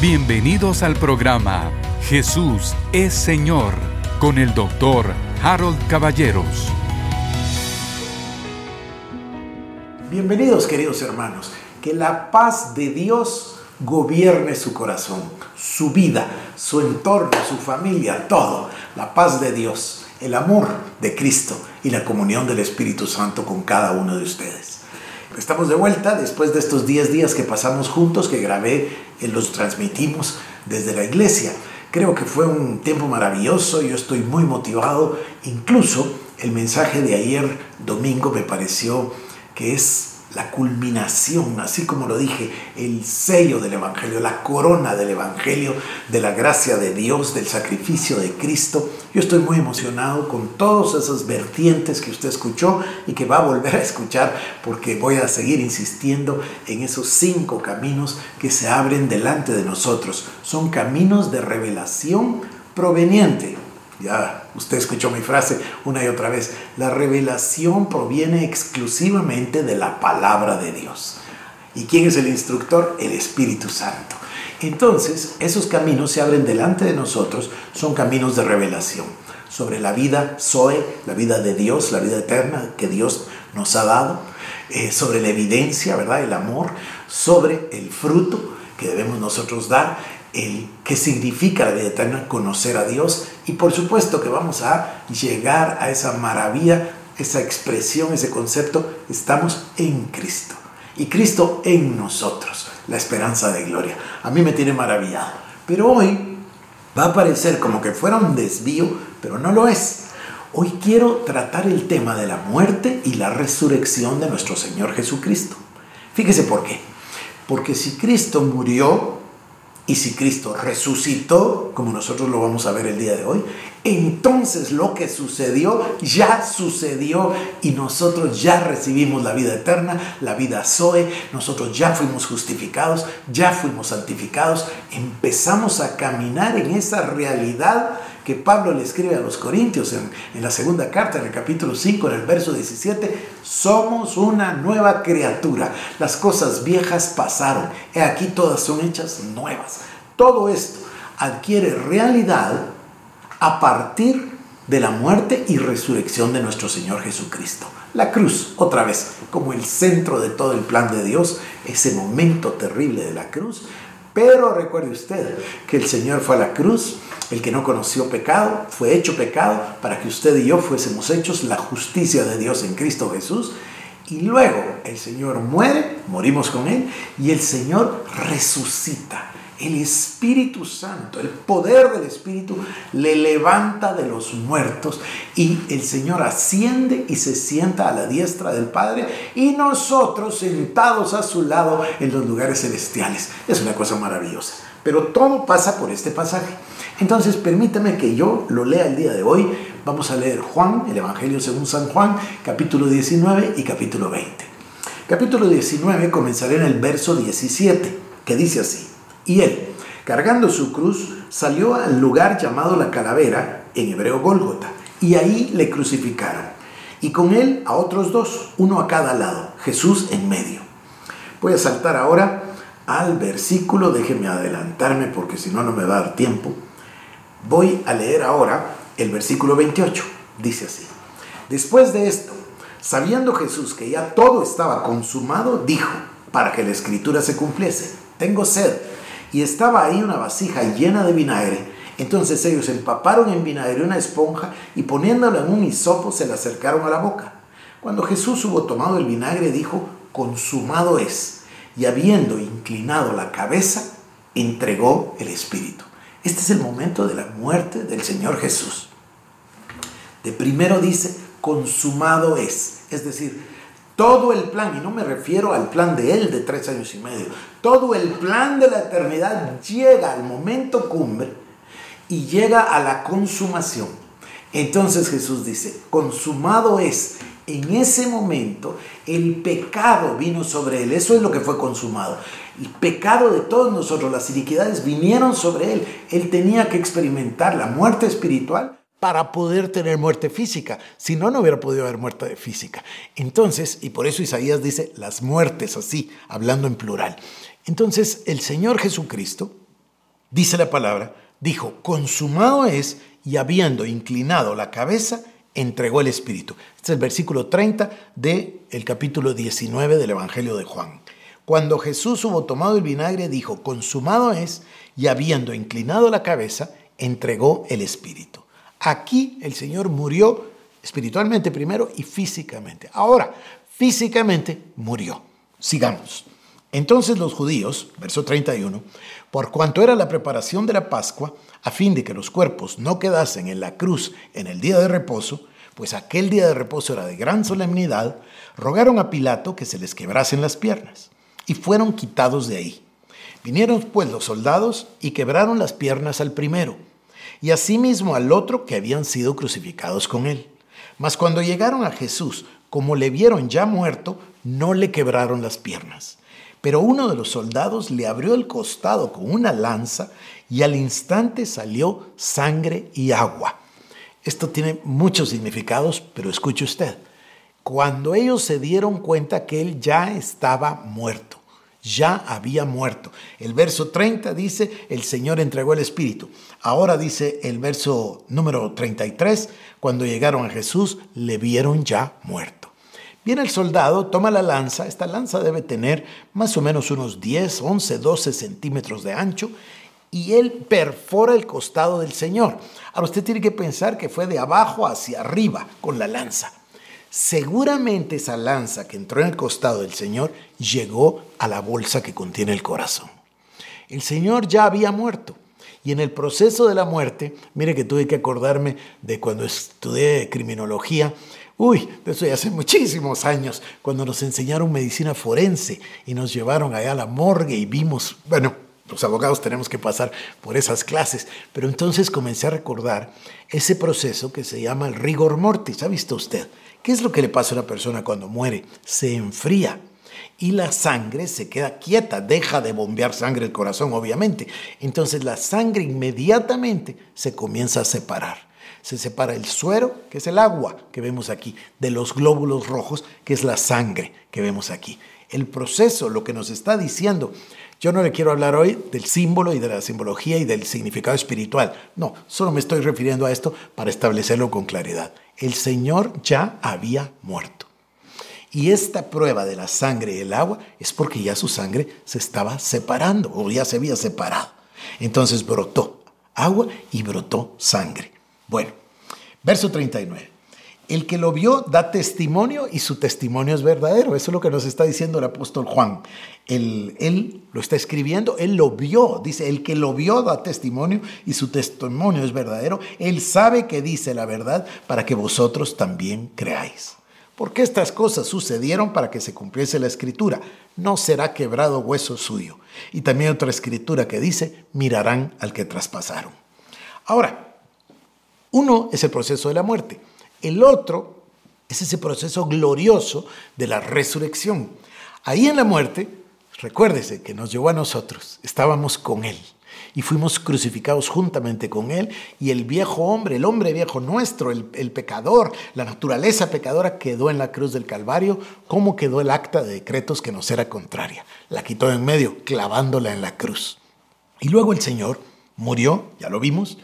Bienvenidos al programa Jesús es Señor con el doctor Harold Caballeros. Bienvenidos queridos hermanos, que la paz de Dios gobierne su corazón, su vida, su entorno, su familia, todo. La paz de Dios, el amor de Cristo y la comunión del Espíritu Santo con cada uno de ustedes. Estamos de vuelta después de estos 10 días que pasamos juntos, que grabé y los transmitimos desde la iglesia. Creo que fue un tiempo maravilloso, yo estoy muy motivado, incluso el mensaje de ayer domingo me pareció que es la culminación, así como lo dije, el sello del Evangelio, la corona del Evangelio, de la gracia de Dios, del sacrificio de Cristo. Yo estoy muy emocionado con todas esas vertientes que usted escuchó y que va a volver a escuchar porque voy a seguir insistiendo en esos cinco caminos que se abren delante de nosotros. Son caminos de revelación proveniente ya usted escuchó mi frase una y otra vez. La revelación proviene exclusivamente de la palabra de Dios. ¿Y quién es el instructor? El Espíritu Santo. Entonces, esos caminos se abren delante de nosotros, son caminos de revelación sobre la vida Zoe, la vida de Dios, la vida eterna que Dios nos ha dado, eh, sobre la evidencia, ¿verdad? El amor, sobre el fruto que debemos nosotros dar el qué significa la vida eterna, conocer a Dios y por supuesto que vamos a llegar a esa maravilla, esa expresión, ese concepto, estamos en Cristo y Cristo en nosotros, la esperanza de gloria. A mí me tiene maravillado, pero hoy va a parecer como que fuera un desvío, pero no lo es. Hoy quiero tratar el tema de la muerte y la resurrección de nuestro Señor Jesucristo. Fíjese por qué. Porque si Cristo murió y si Cristo resucitó, como nosotros lo vamos a ver el día de hoy, entonces lo que sucedió ya sucedió. Y nosotros ya recibimos la vida eterna, la vida Zoe, nosotros ya fuimos justificados, ya fuimos santificados, empezamos a caminar en esa realidad que Pablo le escribe a los Corintios en, en, la segunda carta, en el capítulo 5, en el verso 17, somos una nueva criatura. Las cosas viejas pasaron. He aquí todas son hechas nuevas. Todo esto adquiere realidad a partir de la muerte y resurrección de nuestro Señor Jesucristo. La cruz, otra vez, como el centro de todo el plan de Dios, ese momento terrible de la cruz. Pero recuerde usted que el Señor fue a la cruz el que no conoció pecado fue hecho pecado para que usted y yo fuésemos hechos la justicia de Dios en Cristo Jesús. Y luego el Señor muere, morimos con Él, y el Señor resucita. El Espíritu Santo, el poder del Espíritu, le levanta de los muertos y el Señor asciende y se sienta a la diestra del Padre y nosotros sentados a su lado en los lugares celestiales. Es una cosa maravillosa. Pero todo pasa por este pasaje. Entonces, permítame que yo lo lea el día de hoy. Vamos a leer Juan, el Evangelio según San Juan, capítulo 19 y capítulo 20. Capítulo 19 comenzaré en el verso 17, que dice así. Y él, cargando su cruz, salió al lugar llamado la calavera, en hebreo Gólgota, y ahí le crucificaron. Y con él a otros dos, uno a cada lado, Jesús en medio. Voy a saltar ahora al versículo, déjeme adelantarme porque si no, no me va a dar tiempo. Voy a leer ahora el versículo 28. Dice así. Después de esto, sabiendo Jesús que ya todo estaba consumado, dijo, para que la escritura se cumpliese, tengo sed. Y estaba ahí una vasija llena de vinagre. Entonces ellos empaparon en vinagre una esponja y poniéndola en un hisopo se la acercaron a la boca. Cuando Jesús hubo tomado el vinagre, dijo, consumado es. Y habiendo inclinado la cabeza, entregó el Espíritu. Este es el momento de la muerte del Señor Jesús. De primero dice, consumado es. Es decir, todo el plan, y no me refiero al plan de Él de tres años y medio, todo el plan de la eternidad llega al momento cumbre y llega a la consumación. Entonces Jesús dice, consumado es. En ese momento el pecado vino sobre él. Eso es lo que fue consumado. El pecado de todos nosotros, las iniquidades vinieron sobre él. Él tenía que experimentar la muerte espiritual para poder tener muerte física. Si no, no hubiera podido haber muerte física. Entonces, y por eso Isaías dice las muertes así, hablando en plural. Entonces, el Señor Jesucristo dice la palabra, dijo, consumado es, y habiendo inclinado la cabeza, entregó el Espíritu. Este es el versículo 30 del el capítulo 19 del Evangelio de Juan. Cuando Jesús hubo tomado el vinagre, dijo, consumado es, y habiendo inclinado la cabeza, entregó el Espíritu. Aquí el Señor murió espiritualmente primero y físicamente. Ahora, físicamente murió. Sigamos. Entonces los judíos, verso 31, por cuanto era la preparación de la Pascua, a fin de que los cuerpos no quedasen en la cruz en el día de reposo, pues aquel día de reposo era de gran solemnidad, rogaron a Pilato que se les quebrasen las piernas, y fueron quitados de ahí. Vinieron pues los soldados y quebraron las piernas al primero, y asimismo al otro que habían sido crucificados con él. Mas cuando llegaron a Jesús, como le vieron ya muerto, no le quebraron las piernas. Pero uno de los soldados le abrió el costado con una lanza y al instante salió sangre y agua. Esto tiene muchos significados, pero escuche usted. Cuando ellos se dieron cuenta que él ya estaba muerto, ya había muerto. El verso 30 dice, el Señor entregó el Espíritu. Ahora dice el verso número 33, cuando llegaron a Jesús, le vieron ya muerto. Viene el soldado, toma la lanza, esta lanza debe tener más o menos unos 10, 11, 12 centímetros de ancho, y él perfora el costado del Señor. Ahora usted tiene que pensar que fue de abajo hacia arriba con la lanza. Seguramente esa lanza que entró en el costado del Señor llegó a la bolsa que contiene el corazón. El Señor ya había muerto. Y en el proceso de la muerte, mire que tuve que acordarme de cuando estudié criminología, uy, de eso ya hace muchísimos años, cuando nos enseñaron medicina forense y nos llevaron allá a la morgue y vimos, bueno, los abogados tenemos que pasar por esas clases, pero entonces comencé a recordar ese proceso que se llama el rigor mortis, ¿ha visto usted? ¿Qué es lo que le pasa a una persona cuando muere? Se enfría y la sangre se queda quieta, deja de bombear sangre el corazón, obviamente. Entonces la sangre inmediatamente se comienza a separar. Se separa el suero, que es el agua que vemos aquí, de los glóbulos rojos, que es la sangre que vemos aquí. El proceso, lo que nos está diciendo, yo no le quiero hablar hoy del símbolo y de la simbología y del significado espiritual. No, solo me estoy refiriendo a esto para establecerlo con claridad. El Señor ya había muerto. Y esta prueba de la sangre y el agua es porque ya su sangre se estaba separando o ya se había separado. Entonces brotó agua y brotó sangre. Bueno, verso 39. El que lo vio da testimonio y su testimonio es verdadero. Eso es lo que nos está diciendo el apóstol Juan. Él, él, lo está escribiendo, él lo vio. Dice, el que lo vio da testimonio y su testimonio es verdadero. Él sabe que dice la verdad para que vosotros también creáis. Porque estas cosas sucedieron para que se cumpliese la escritura. No será quebrado hueso suyo. Y también otra escritura que dice, mirarán al que traspasaron. Ahora, uno es el proceso de la muerte. El otro es ese proceso glorioso de la resurrección. Ahí en la muerte, recuérdese que nos llevó a nosotros, estábamos con Él y fuimos crucificados juntamente con Él y el viejo hombre, el hombre viejo nuestro, el, pecador, la naturaleza pecadora quedó en la cruz del Calvario, como quedó el acta de decretos que nos era contraria. La quitó en medio, clavándola en la cruz. Y luego el Señor murió, ya lo vimos,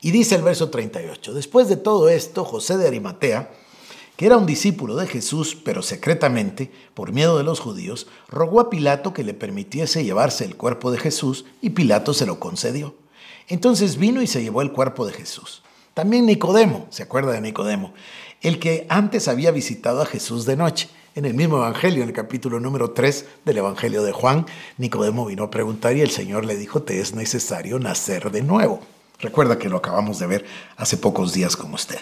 y dice el verso 38, después de todo esto, José de Arimatea, que era un discípulo de Jesús, pero secretamente, por miedo de los judíos, rogó a Pilato que le permitiese llevarse el cuerpo de Jesús y Pilato se lo concedió. Entonces vino y se llevó el cuerpo de Jesús. También Nicodemo, ¿se acuerda de Nicodemo? El que antes había visitado a Jesús de noche. En el mismo Evangelio, en el capítulo número 3 del Evangelio de Juan, Nicodemo vino a preguntar y el Señor le dijo, te es necesario nacer de nuevo. Recuerda que lo acabamos de ver hace pocos días con usted.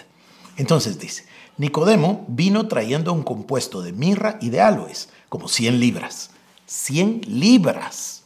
Entonces dice, Nicodemo vino trayendo un compuesto de mirra y de aloes, como 100 libras. 100 libras.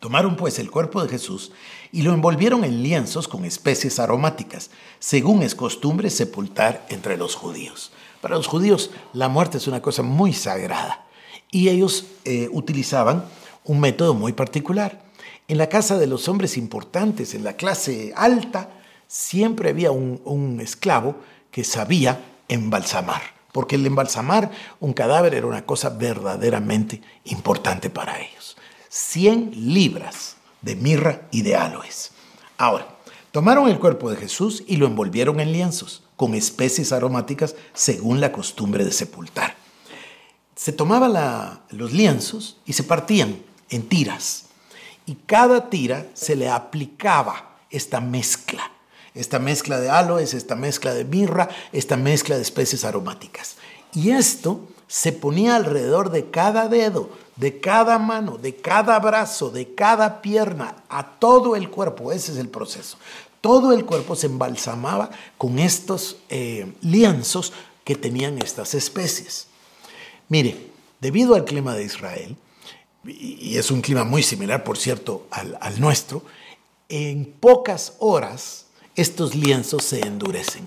Tomaron pues el cuerpo de Jesús y lo envolvieron en lienzos con especies aromáticas, según es costumbre sepultar entre los judíos. Para los judíos la muerte es una cosa muy sagrada y ellos eh, utilizaban un método muy particular. En la casa de los hombres importantes, en la clase alta, siempre había un, esclavo que sabía embalsamar, porque el embalsamar un cadáver era una cosa verdaderamente importante para ellos. 100 libras de mirra y de aloes. Ahora, tomaron el cuerpo de Jesús y lo envolvieron en lienzos, con especies aromáticas según la costumbre de sepultar. Se tomaban los lienzos y se partían en tiras, y cada tira se le aplicaba esta mezcla, esta mezcla de aloes, esta mezcla de mirra, esta mezcla de especies aromáticas. Y esto se ponía alrededor de cada dedo, de cada mano, de cada brazo, de cada pierna, a todo el cuerpo. Ese es el proceso. Todo el cuerpo se embalsamaba con estos eh, lienzos que tenían estas especies. Mire, debido al clima de Israel, y es un clima muy similar, por cierto, al, al nuestro, en pocas horas estos lienzos se endurecen.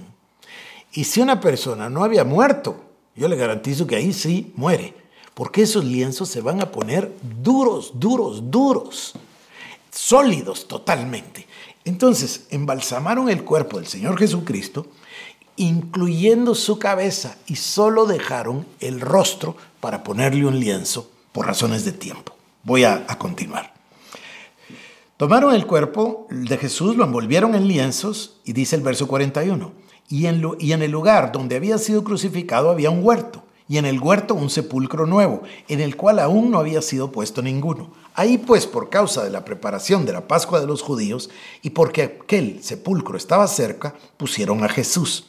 Y si una persona no había muerto, yo le garantizo que ahí sí muere, porque esos lienzos se van a poner duros, duros, duros, sólidos totalmente. Entonces, embalsamaron el cuerpo del Señor Jesucristo, incluyendo su cabeza, y solo dejaron el rostro para ponerle un lienzo por razones de tiempo. Voy a, continuar. Tomaron el cuerpo de Jesús, lo envolvieron en lienzos, y dice el verso 41, y en, y en el lugar donde había sido crucificado había un huerto, y en el huerto un sepulcro nuevo, en el cual aún no había sido puesto ninguno. Ahí pues, por causa de la preparación de la Pascua de los judíos y porque aquel sepulcro estaba cerca, pusieron a Jesús.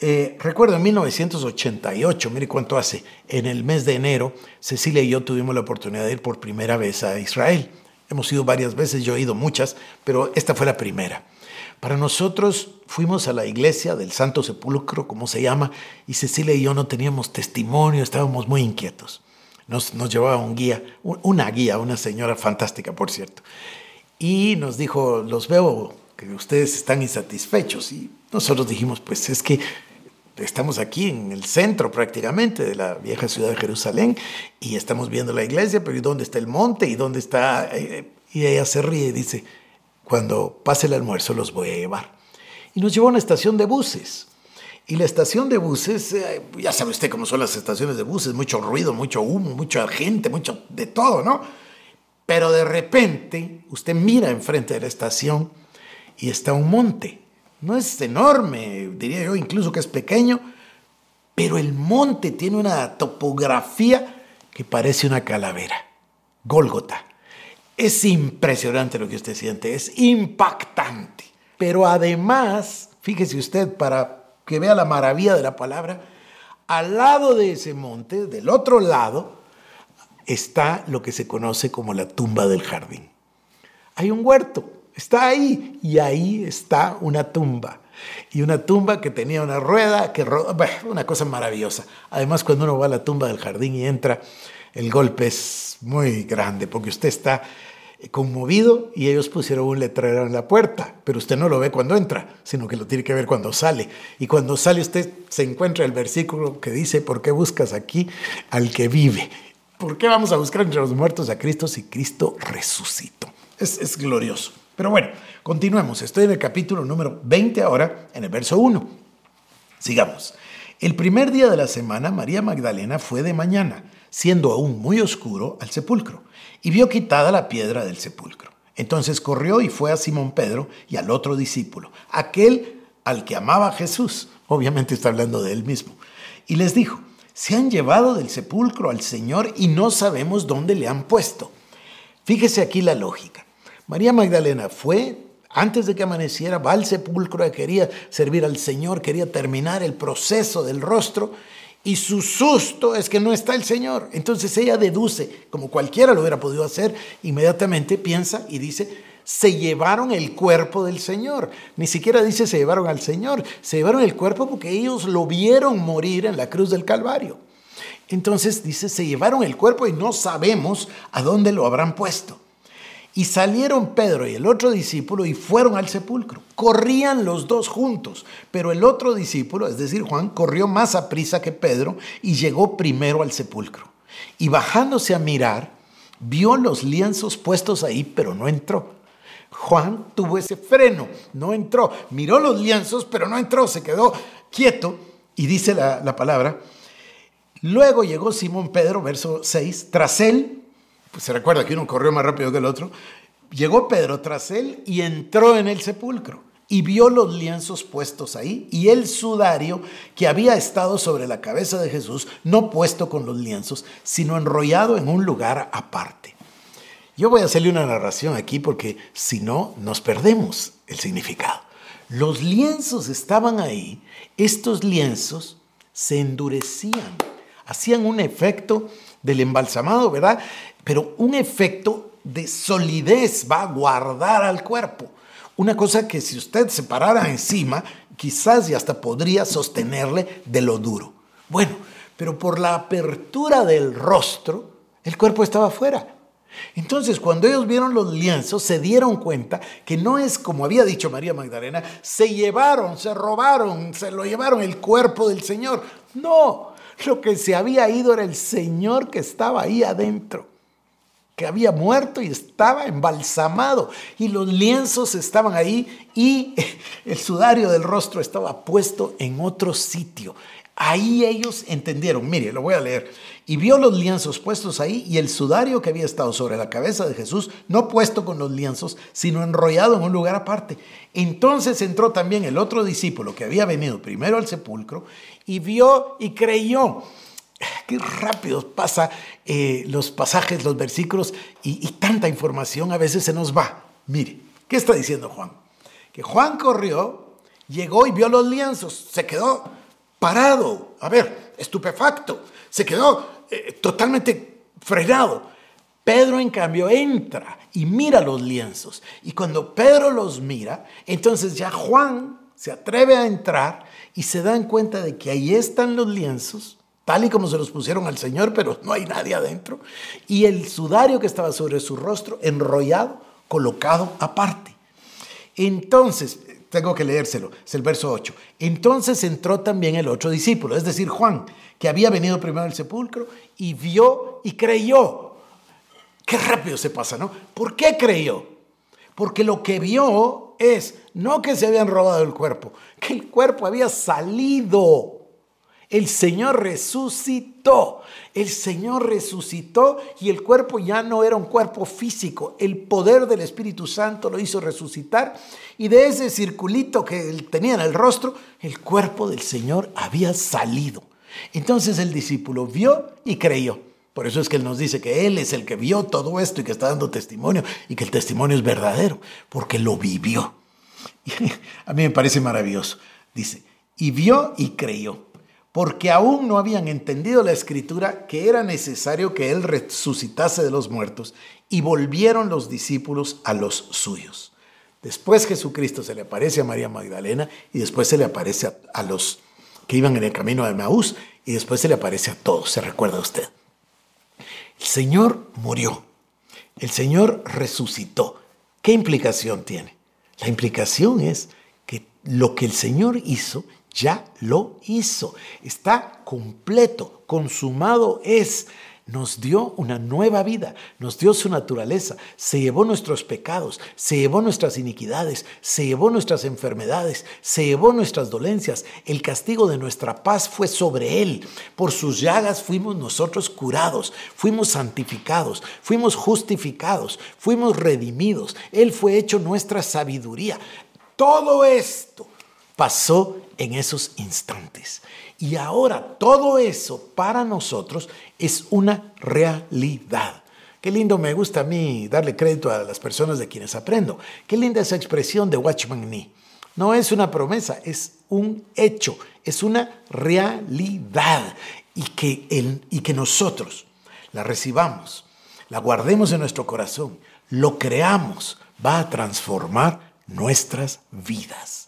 Eh, recuerdo en 1988, mire cuánto hace, en el mes de enero, Cecilia y yo tuvimos la oportunidad de ir por primera vez a Israel. Hemos ido varias veces, yo he ido muchas, pero esta fue la primera. Para nosotros fuimos a la iglesia del Santo Sepulcro, como se llama, y Cecilia y yo no teníamos testimonio, estábamos muy inquietos nos, llevaba un guía, una guía, una señora fantástica, por cierto. Y nos dijo, los veo que ustedes están insatisfechos. Y nosotros dijimos, pues es que estamos aquí en el centro prácticamente de la vieja ciudad de Jerusalén y estamos viendo la iglesia, pero ¿y dónde está el monte? ¿Y dónde está? Eh, y ella se ríe y dice, cuando pase el almuerzo los voy a llevar. Y nos llevó a una estación de buses. Y la estación de buses, eh, ya sabe usted cómo son las estaciones de buses, mucho ruido, mucho humo, mucha gente, mucho de todo, ¿no? Pero de repente usted mira enfrente de la estación y está un monte. No es enorme, diría yo incluso que es pequeño, pero el monte tiene una topografía que parece una calavera. Gólgota. Es impresionante lo que usted siente, es impactante. Pero además, fíjese usted, para que vea la maravilla de la palabra, al lado de ese monte, del otro lado, está lo que se conoce como la tumba del jardín. Hay un huerto, está ahí, y ahí está una tumba. Y una tumba que tenía una rueda, que una cosa maravillosa. Además, cuando uno va a la tumba del jardín y entra, el golpe es muy grande, porque usted está conmovido y ellos pusieron un letrero en la puerta, pero usted no lo ve cuando entra, sino que lo tiene que ver cuando sale. Y cuando sale usted se encuentra el versículo que dice, ¿por qué buscas aquí al que vive? ¿Por qué vamos a buscar entre los muertos a Cristo si Cristo resucitó? Es, es glorioso. Pero bueno, continuemos. Estoy en el capítulo número 20 ahora, en el verso 1. Sigamos. El primer día de la semana, María Magdalena fue de mañana, siendo aún muy oscuro, al sepulcro y vio quitada la piedra del sepulcro. Entonces corrió y fue a Simón Pedro y al otro discípulo, aquel al que amaba Jesús, obviamente está hablando de él mismo, y les dijo, se han llevado del sepulcro al Señor y no sabemos dónde le han puesto. Fíjese aquí la lógica. María Magdalena fue, antes de que amaneciera, va al sepulcro, quería servir al Señor, quería terminar el proceso del rostro y su susto es que no está el Señor. Entonces ella deduce, como cualquiera lo hubiera podido hacer, inmediatamente piensa y dice, se llevaron el cuerpo del Señor. Ni siquiera dice se llevaron al Señor, se llevaron el cuerpo porque ellos lo vieron morir en la cruz del Calvario. Entonces dice, se llevaron el cuerpo y no sabemos a dónde lo habrán puesto. Y salieron Pedro y el otro discípulo y fueron al sepulcro. Corrían los dos juntos, pero el otro discípulo, es decir, Juan, corrió más a prisa que Pedro y llegó primero al sepulcro. Y bajándose a mirar, vio los lienzos puestos ahí, pero no entró. Juan tuvo ese freno, no entró. Miró los lienzos, pero no entró, se quedó quieto. Y dice la, la palabra, luego llegó Simón Pedro, verso 6, tras él pues se recuerda que uno corrió más rápido que el otro, Llegó Pedro tras él y entró en el sepulcro y vio los lienzos puestos ahí y el sudario que había estado sobre la cabeza de Jesús, no puesto con los lienzos, sino enrollado en un lugar aparte. Yo voy a hacerle una narración aquí porque si no, nos perdemos el significado. Los lienzos estaban ahí, estos lienzos se endurecían, hacían un efecto del embalsamado, ¿verdad? Pero un efecto de solidez va a guardar al cuerpo. Una cosa que si usted se parara encima, quizás y hasta podría sostenerle de lo duro. Bueno, pero por la apertura del rostro, el cuerpo estaba afuera. Entonces, cuando ellos vieron los lienzos, se dieron cuenta que no es como había dicho María Magdalena, se llevaron, se robaron, se lo llevaron el cuerpo del Señor. No, lo que se había ido era el Señor que estaba ahí adentro que había muerto y estaba embalsamado y los lienzos estaban ahí y el sudario del rostro estaba puesto en otro sitio. Ahí ellos entendieron, mire, lo voy a leer, y vio los lienzos puestos ahí y el sudario que había estado sobre la cabeza de Jesús, no puesto con los lienzos, sino enrollado en un lugar aparte. Entonces entró también el otro discípulo que había venido primero al sepulcro y vio y creyó. Qué rápido pasa eh, los pasajes, los versículos y, y tanta información a veces se nos va. Mire, ¿qué está diciendo Juan? Que Juan corrió, llegó y vio los lienzos, se quedó parado, a ver, estupefacto, se quedó eh, totalmente frenado. Pedro, en cambio, entra y mira los lienzos. Y cuando Pedro los mira, entonces ya Juan se atreve a entrar y se dan cuenta de que ahí están los lienzos tal y como se los pusieron al Señor, pero no hay nadie adentro. Y el sudario que estaba sobre su rostro, enrollado, colocado aparte. Entonces, tengo que leérselo, es el verso 8. Entonces entró también el otro discípulo, es decir, Juan, que había venido primero al sepulcro y vio y creyó. Qué rápido se pasa, ¿no? ¿Por qué creyó? Porque lo que vio es no que se habían robado el cuerpo, que el cuerpo había salido el Señor resucitó. El Señor resucitó y el cuerpo ya no era un cuerpo físico. El poder del Espíritu Santo lo hizo resucitar y de ese circulito que él tenía en el rostro, el cuerpo del Señor había salido. Entonces el discípulo vio y creyó. Por eso es que Él nos dice que Él es el que vio todo esto y que está dando testimonio y que el testimonio es verdadero, porque lo vivió. A mí me parece maravilloso. Dice, y vio y creyó porque aún no habían entendido la escritura que era necesario que Él resucitase de los muertos, y volvieron los discípulos a los suyos. Después Jesucristo se le aparece a María Magdalena y después se le aparece a, los que iban en el camino de Maús y después se le aparece a todos, se recuerda usted. El Señor murió, el Señor resucitó. ¿Qué implicación tiene? La implicación es que lo que el Señor hizo ya lo hizo. Está completo, consumado es. Nos dio una nueva vida, nos dio su naturaleza, se llevó nuestros pecados, se llevó nuestras iniquidades, se llevó nuestras enfermedades, se llevó nuestras dolencias. El castigo de nuestra paz fue sobre él. Por sus llagas fuimos nosotros curados, fuimos santificados, fuimos justificados, fuimos redimidos. Él fue hecho nuestra sabiduría. Todo esto pasó en esos instantes. Y ahora todo eso para nosotros es una realidad. Qué lindo me gusta a mí darle crédito a las personas de quienes aprendo. Qué linda esa expresión de Watchman Nee. No es una promesa, es un hecho, es una realidad. Y que, el, y que nosotros la recibamos, la guardemos en nuestro corazón, lo creamos, va a transformar nuestras vidas.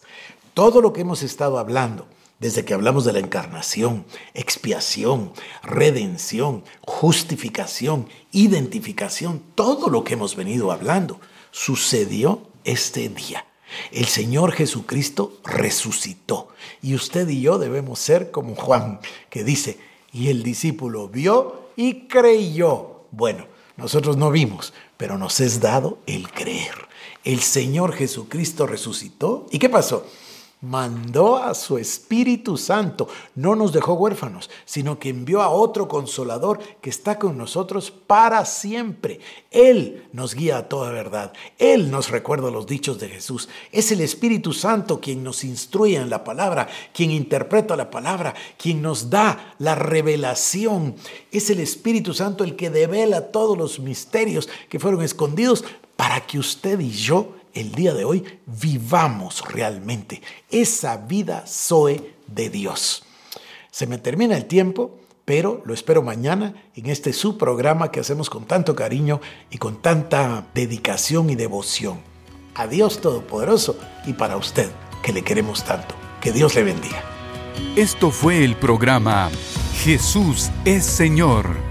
Todo lo que hemos estado hablando, desde que hablamos de la encarnación, expiación, redención, justificación, identificación, todo lo que hemos venido hablando sucedió este día. El Señor Jesucristo resucitó y usted y yo debemos ser como Juan, que dice, y el discípulo vio y creyó. Bueno, nosotros no vimos, pero nos es dado el creer. El Señor Jesucristo resucitó. ¿Y qué pasó? Mandó a su Espíritu Santo, no nos dejó huérfanos, sino que envió a otro consolador que está con nosotros para siempre. Él nos guía a toda verdad, Él nos recuerda los dichos de Jesús. Es el Espíritu Santo quien nos instruye en la palabra, quien interpreta la palabra, quien nos da la revelación. Es el Espíritu Santo el que devela todos los misterios que fueron escondidos para que usted y yo el día de hoy vivamos realmente esa vida Zoe de Dios. Se me termina el tiempo, pero lo espero mañana en este su programa que hacemos con tanto cariño y con tanta dedicación y devoción. A Dios Todopoderoso y para usted, que le queremos tanto. Que Dios le bendiga. Esto fue el programa Jesús es Señor